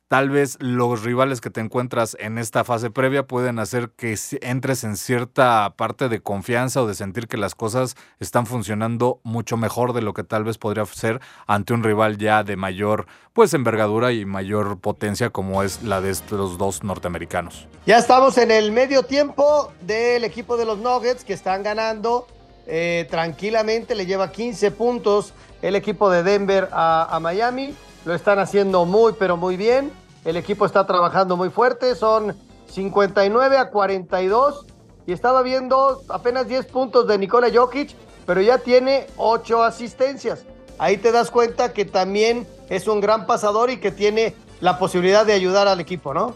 tal vez los rivales que te encuentras en esta fase previa pueden hacer que entres en cierta parte de confianza o de sentir que las cosas están funcionando mucho mejor de lo que tal vez podría ser ante un rival ya de mayor pues envergadura y mayor potencia como es la de estos dos norteamericanos. Ya estamos en el medio tiempo del equipo de los Nuggets que están ganando eh, tranquilamente, le lleva 15 puntos el equipo de Denver a, a Miami, lo están haciendo muy pero muy bien. El equipo está trabajando muy fuerte, son 59 a 42 y estaba viendo apenas 10 puntos de Nikola Jokic, pero ya tiene 8 asistencias. Ahí te das cuenta que también es un gran pasador y que tiene la posibilidad de ayudar al equipo, ¿no?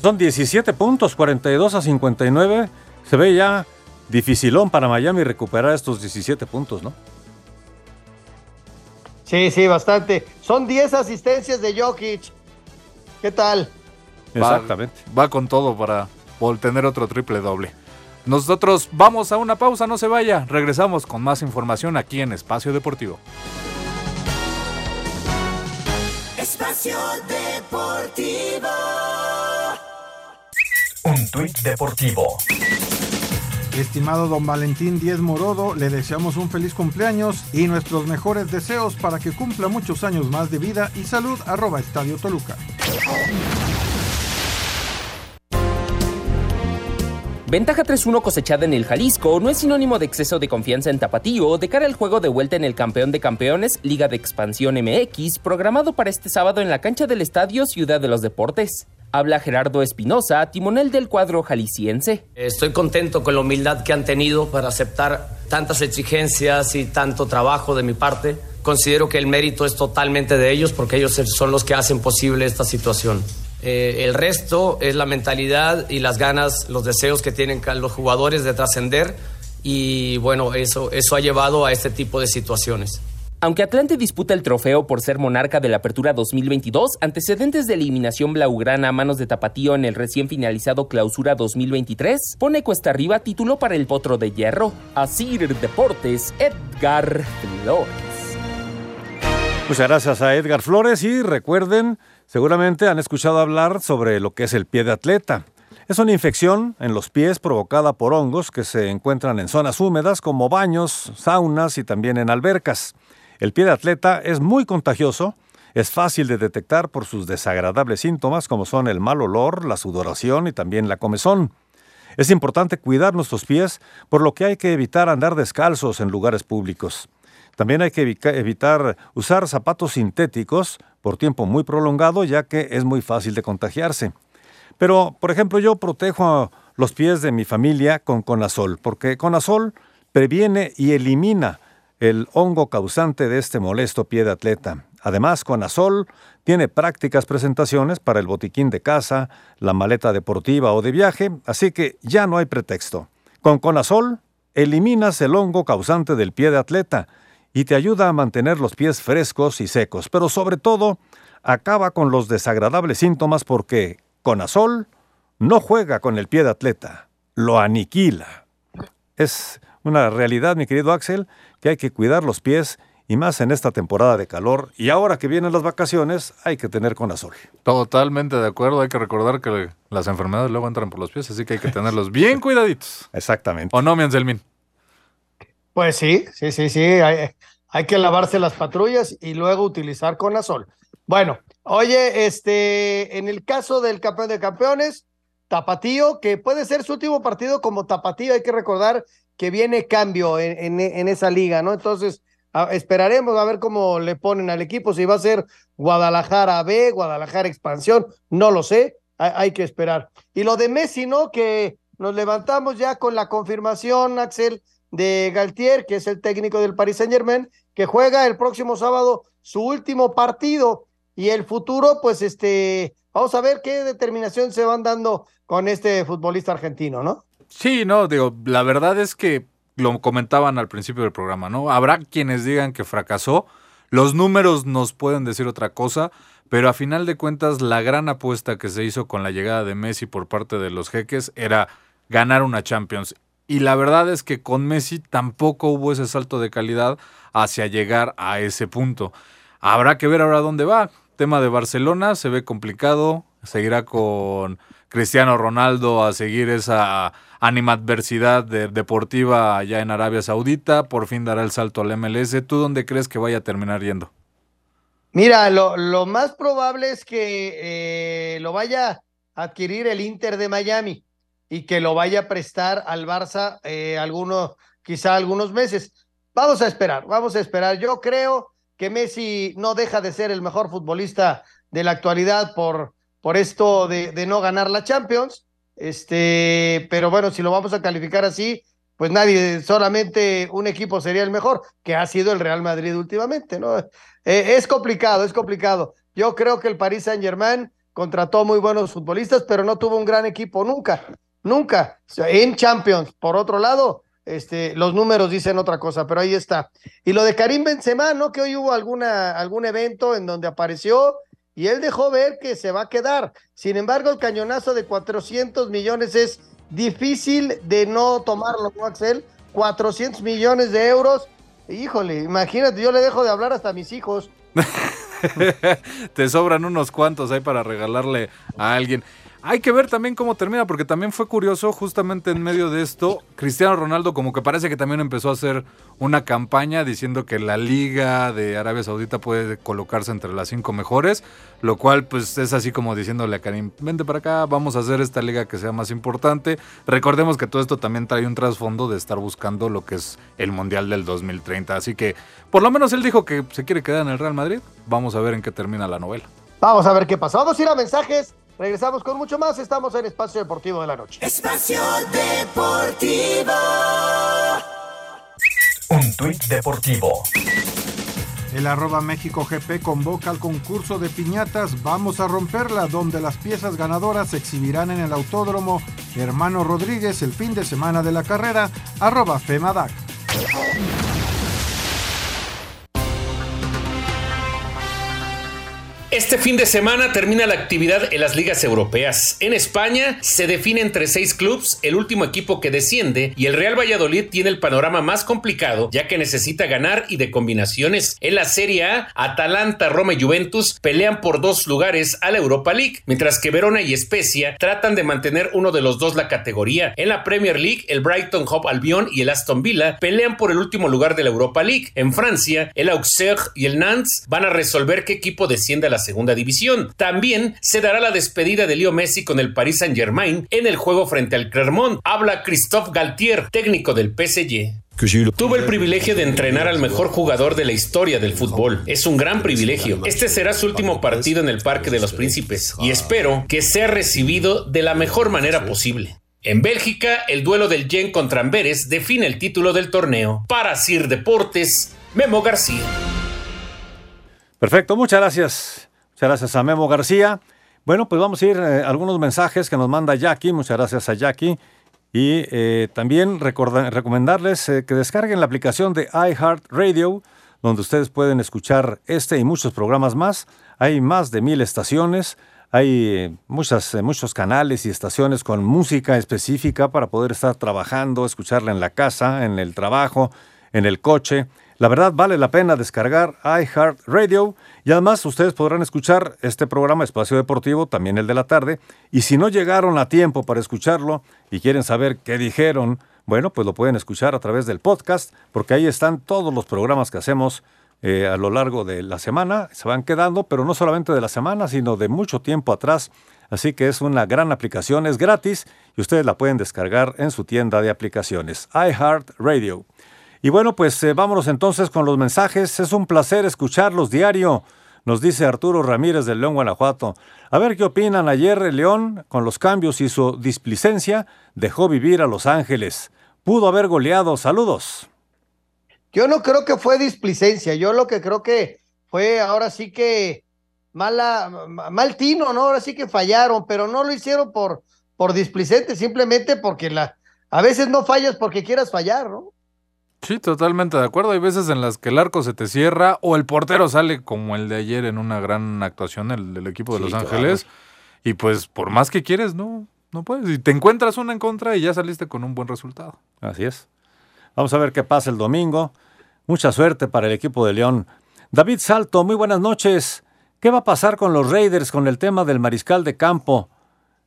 Son 17 puntos, 42 a 59. Se ve ya dificilón para Miami recuperar estos 17 puntos, ¿no? Sí, sí, bastante. Son 10 asistencias de Jokic. ¿Qué tal? Exactamente. Va, con todo para tener otro triple doble. Nosotros vamos a una pausa, no se vaya. Regresamos con más información aquí en Espacio Deportivo. Espacio Deportivo. Un tuit deportivo. Estimado don Valentín Díez Morodo, le deseamos un feliz cumpleaños y nuestros mejores deseos para que cumpla muchos años más de vida y salud. Arroba Estadio Toluca. Ventaja 3-1 cosechada en el Jalisco no es sinónimo de exceso de confianza en Tapatío de cara al juego de vuelta en el campeón de campeones Liga de Expansión MX programado para este sábado en la cancha del Estadio Ciudad de los Deportes. Habla Gerardo Espinosa, timonel del cuadro jalisciense. Estoy contento con la humildad que han tenido para aceptar tantas exigencias y tanto trabajo de mi parte. Considero que el mérito es totalmente de ellos porque ellos son los que hacen posible esta situación. Eh, el resto es la mentalidad y las ganas, los deseos que tienen los jugadores de trascender y bueno, eso, eso ha llevado a este tipo de situaciones. Aunque Atlante disputa el trofeo por ser monarca de la Apertura 2022, antecedentes de eliminación blaugrana a manos de Tapatío en el recién finalizado Clausura 2023, pone cuesta arriba título para el Potro de Hierro. Asir Deportes, Edgar Flores. Muchas gracias a Edgar Flores y recuerden Seguramente han escuchado hablar sobre lo que es el pie de atleta. Es una infección en los pies provocada por hongos que se encuentran en zonas húmedas como baños, saunas y también en albercas. El pie de atleta es muy contagioso, es fácil de detectar por sus desagradables síntomas como son el mal olor, la sudoración y también la comezón. Es importante cuidar nuestros pies, por lo que hay que evitar andar descalzos en lugares públicos. También hay que evitar usar zapatos sintéticos por tiempo muy prolongado, ya que es muy fácil de contagiarse. Pero, por ejemplo, yo protejo los pies de mi familia con Conazol, porque Conazol previene y elimina el hongo causante de este molesto pie de atleta. Además, Conazol tiene prácticas presentaciones para el botiquín de casa, la maleta deportiva o de viaje, así que ya no hay pretexto. Con Conazol eliminas el hongo causante del pie de atleta y te ayuda a mantener los pies frescos y secos, pero sobre todo acaba con los desagradables síntomas porque Conazol no juega con el pie de atleta, lo aniquila. Es una realidad, mi querido Axel, que hay que cuidar los pies y más en esta temporada de calor. Y ahora que vienen las vacaciones, hay que tener Conazol. Totalmente de acuerdo. Hay que recordar que las enfermedades luego entran por los pies, así que hay que tenerlos bien *laughs* cuidaditos. Exactamente. ¿O no, mi Anselmín? Pues sí, sí, sí, sí. Hay, que lavarse las patrullas y luego utilizar Conazol. Bueno, oye, este, en el caso del campeón de campeones, Tapatío, que puede ser su último partido como Tapatío, hay que recordar que viene cambio en, esa liga, ¿no? Entonces, esperaremos a ver cómo le ponen al equipo, si va a ser Guadalajara B, Guadalajara Expansión, no lo sé, hay, hay que esperar. Y lo de Messi, ¿no? Que nos levantamos ya con la confirmación, Axel, de Galtier, que es el técnico del Paris Saint Germain, que juega el próximo sábado su último partido y el futuro, pues este, vamos a ver qué determinación se van dando con este futbolista argentino, ¿no? Sí, no, digo, la verdad es que lo comentaban al principio del programa, ¿no? Habrá quienes digan que fracasó, los números nos pueden decir otra cosa, pero a final de cuentas la gran apuesta que se hizo con la llegada de Messi por parte de los jeques era ganar una Champions. Y la verdad es que con Messi tampoco hubo ese salto de calidad hacia llegar a ese punto. Habrá que ver ahora dónde va. Tema de Barcelona se ve complicado. Seguirá con Cristiano Ronaldo a seguir esa animadversidad de- deportiva allá en Arabia Saudita. Por fin dará el salto al MLS. ¿Tú dónde crees que vaya a terminar yendo? Mira, lo, más probable es que eh, lo vaya a adquirir el Inter de Miami y que lo vaya a prestar al Barça eh, algunos, quizá algunos meses. Vamos a esperar, vamos a esperar. Yo creo que Messi no deja de ser el mejor futbolista de la actualidad por, por esto de, no ganar la Champions. Este, pero bueno, si lo vamos a calificar así, pues nadie, solamente un equipo sería el mejor, que ha sido el Real Madrid últimamente, ¿no? Eh, es complicado, es complicado. Yo creo que el Paris Saint Germain contrató muy buenos futbolistas, pero no tuvo un gran equipo nunca, nunca. En Champions, por otro lado, este, los números dicen otra cosa, pero ahí está. Y lo de Karim Benzema, ¿no? Que hoy hubo alguna, algún evento en donde apareció y él dejó ver que se va a quedar. Sin embargo, el cañonazo de 400 millones es difícil de no tomarlo, ¿no, Axel? 400 millones de euros. Híjole, imagínate, yo le dejo de hablar hasta a mis hijos. *laughs* Te sobran unos cuantos ahí para regalarle a alguien. Hay que ver también cómo termina, porque también fue curioso, justamente en medio de esto, Cristiano Ronaldo como que parece que también empezó a hacer una campaña diciendo que la liga de Arabia Saudita puede colocarse entre las cinco mejores, lo cual pues es así como diciéndole a Karim, vente para acá, vamos a hacer esta liga que sea más importante. Recordemos que todo esto también trae un trasfondo de estar buscando lo que es el Mundial del 2030, así que por lo menos él dijo que se quiere quedar en el Real Madrid, vamos a ver en qué termina la novela. Vamos a ver qué pasa. Vamos a ir a mensajes. Regresamos con mucho más. Estamos en Espacio Deportivo de la Noche. Espacio Deportivo. Un tuit deportivo. El arroba México GP convoca al concurso de piñatas Vamos a romperla, donde las piezas ganadoras se exhibirán en el autódromo Hermano Rodríguez el fin de semana de la carrera, arroba FEMADAC. Este fin de semana termina la actividad en las ligas europeas. En España se define entre seis clubes el último equipo que desciende y el Real Valladolid tiene el panorama más complicado ya que necesita ganar y de combinaciones. En la Serie A, Atalanta, Roma y Juventus pelean por dos lugares a la Europa League, mientras que Verona y Spezia tratan de mantener uno de los dos la categoría. En la Premier League, el Brighton Hove Albion y el Aston Villa pelean por el último lugar de la Europa League. En Francia, el Auxerre y el Nantes van a resolver qué equipo desciende a la segunda división. También se dará la despedida de Leo Messi con el Paris Saint Germain en el juego frente al Clermont. Habla Christophe Galtier, técnico del PSG. Tuve el privilegio de entrenar al mejor jugador de la historia del fútbol. Es un gran privilegio. Este será su último partido en el Parque de los Príncipes y espero que sea recibido de la mejor manera posible. En Bélgica, el duelo del Gen contra Amberes define el título del torneo. Para Sir Deportes, Memo García. Perfecto, muchas gracias. Muchas gracias a Memo García. Bueno, pues vamos a ir a algunos mensajes que nos manda Jackie. Muchas gracias a Jackie. Y eh, también recomendarles eh, que descarguen la aplicación de iHeartRadio, donde ustedes pueden escuchar este y muchos programas más. Hay más de mil estaciones, hay eh, muchas, eh, muchos canales y estaciones con música específica para poder estar trabajando, escucharla en la casa, en el trabajo, en el coche. La verdad vale la pena descargar iHeartRadio y además ustedes podrán escuchar este programa Espacio Deportivo, también el de la tarde. Y si no llegaron a tiempo para escucharlo y quieren saber qué dijeron, bueno, pues lo pueden escuchar a través del podcast, porque ahí están todos los programas que hacemos eh, a lo largo de la semana, se van quedando, pero no solamente de la semana, sino de mucho tiempo atrás. Así que es una gran aplicación, es gratis y ustedes la pueden descargar en su tienda de aplicaciones, iHeartRadio. Y bueno, pues eh, vámonos entonces con los mensajes. Es un placer escucharlos diario, nos dice Arturo Ramírez del León, Guanajuato. A ver qué opinan. Ayer el León, con los cambios y su displicencia, dejó vivir a Los Ángeles. Pudo haber goleado. Saludos. Yo no creo que fue displicencia, yo lo que creo que fue ahora sí que mala, mal tino, ¿no? Ahora sí que fallaron, pero no lo hicieron por, por displicente, simplemente porque la, a veces no fallas porque quieras fallar, ¿no? Sí, totalmente de acuerdo. Hay veces en las que el arco se te cierra o el portero sale como el de ayer en una gran actuación el, del equipo de Los Ángeles. Y pues por más que quieres, no, no puedes. Y te encuentras una en contra y ya saliste con un buen resultado. Así es. Vamos a ver qué pasa el domingo. Mucha suerte para el equipo de León. David Salto, muy buenas noches. ¿Qué va a pasar con los Raiders con el tema del mariscal de campo?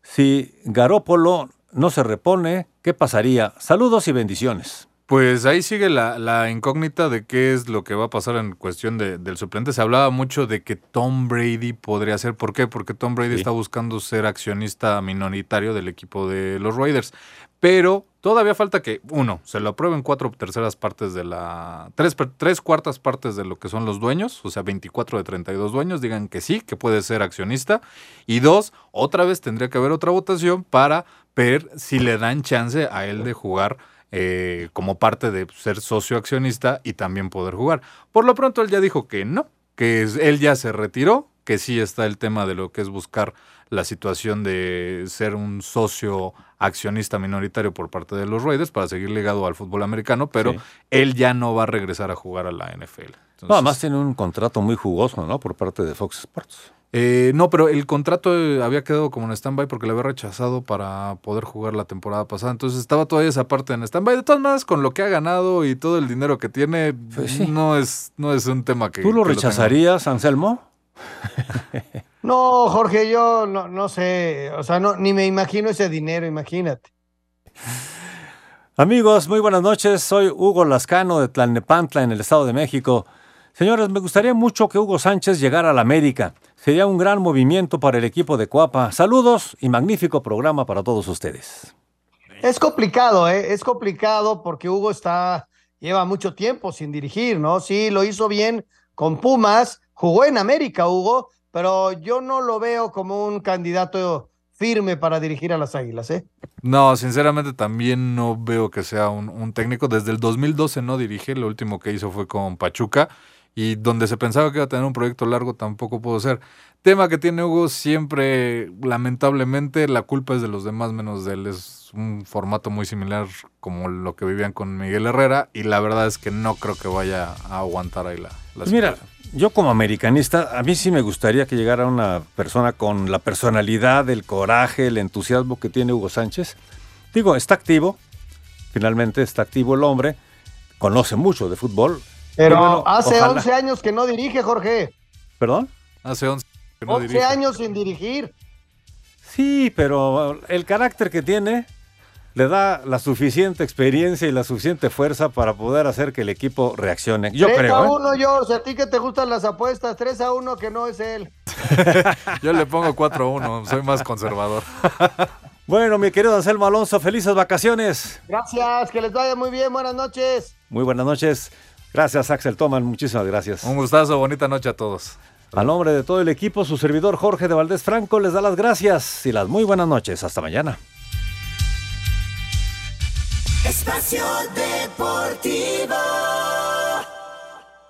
Si Garópolo no se repone, ¿qué pasaría? Saludos y bendiciones. Pues ahí sigue la, la, incógnita de qué es lo que va a pasar en cuestión de, del suplente. Se hablaba mucho de que Tom Brady podría ser. ¿Por qué? Porque Tom Brady sí. está buscando ser accionista minoritario del equipo de los Raiders. Pero todavía falta que, uno, se lo aprueben cuatro terceras partes de la. Tres, tres cuartas partes de lo que son los dueños, o sea, 24 de 32 dueños, digan que sí, que puede ser accionista. Y dos, otra vez tendría que haber otra votación para ver si le dan chance a él de jugar eh, como parte de ser socio accionista y también poder jugar. Por lo pronto él ya dijo que no, que él ya se retiró, que sí está el tema de lo que es buscar la situación de ser un socio accionista minoritario por parte de los Raiders para seguir ligado al fútbol americano, pero sí. él ya no va a regresar a jugar a la NFL. Entonces, no, además tiene un contrato muy jugoso, ¿no? Por parte de Fox Sports. Eh, no, pero el contrato eh, había quedado como en stand-by porque le había rechazado para poder jugar la temporada pasada. Entonces estaba todavía esa parte en stand-by. De todas maneras, con lo que ha ganado y todo el dinero que tiene, pues sí. no, es, no es un tema que. ¿Tú lo que rechazarías, lo Anselmo? *laughs* no, Jorge, yo no, no sé. O sea, no, ni me imagino ese dinero, imagínate. Amigos, muy buenas noches. Soy Hugo Lascano de Tlalnepantla, en el Estado de México. Señores, me gustaría mucho que Hugo Sánchez llegara a la América. Sería un gran movimiento para el equipo de Cuapa. Saludos y magnífico programa para todos ustedes. Es complicado, ¿eh? Es complicado porque Hugo está, lleva mucho tiempo sin dirigir, ¿no? Sí, lo hizo bien con Pumas, jugó en América, Hugo, pero yo no lo veo como un candidato firme para dirigir a las Águilas, ¿eh? No, sinceramente también no veo que sea un, un técnico. Desde el 2012 no dirige, lo último que hizo fue con Pachuca y donde se pensaba que iba a tener un proyecto largo tampoco pudo ser. Tema que tiene Hugo siempre, lamentablemente, la culpa es de los demás menos de él. Es un formato muy similar como lo que vivían con Miguel Herrera y la verdad es que no creo que vaya a aguantar ahí la, la pues Mira, yo como americanista, a mí sí me gustaría que llegara una persona con la personalidad, el coraje, el entusiasmo que tiene Hugo Sánchez. Digo, está activo, finalmente está activo el hombre, conoce mucho de fútbol, pero bueno, hace ojalá. 11 años que no dirige, Jorge. ¿Perdón? Hace 11 que no 11 dirige. años sin dirigir. Sí, pero el carácter que tiene le da la suficiente experiencia y la suficiente fuerza para poder hacer que el equipo reaccione. Yo 3 creo. a ¿eh? 1, George. A ti que te gustan las apuestas. 3 a 1 que no es él. *laughs* Yo le pongo 4 a 1. Soy más conservador. *laughs* Bueno, mi querido Anselmo Alonso, felices vacaciones. Gracias, que les vaya muy bien. Buenas noches. Muy buenas noches. Gracias, Axel Toman. Muchísimas gracias. Un gustazo, bonita noche a todos. A nombre de todo el equipo, su servidor Jorge de Valdés Franco les da las gracias y las muy buenas noches. Hasta mañana. Espacio Deportivo.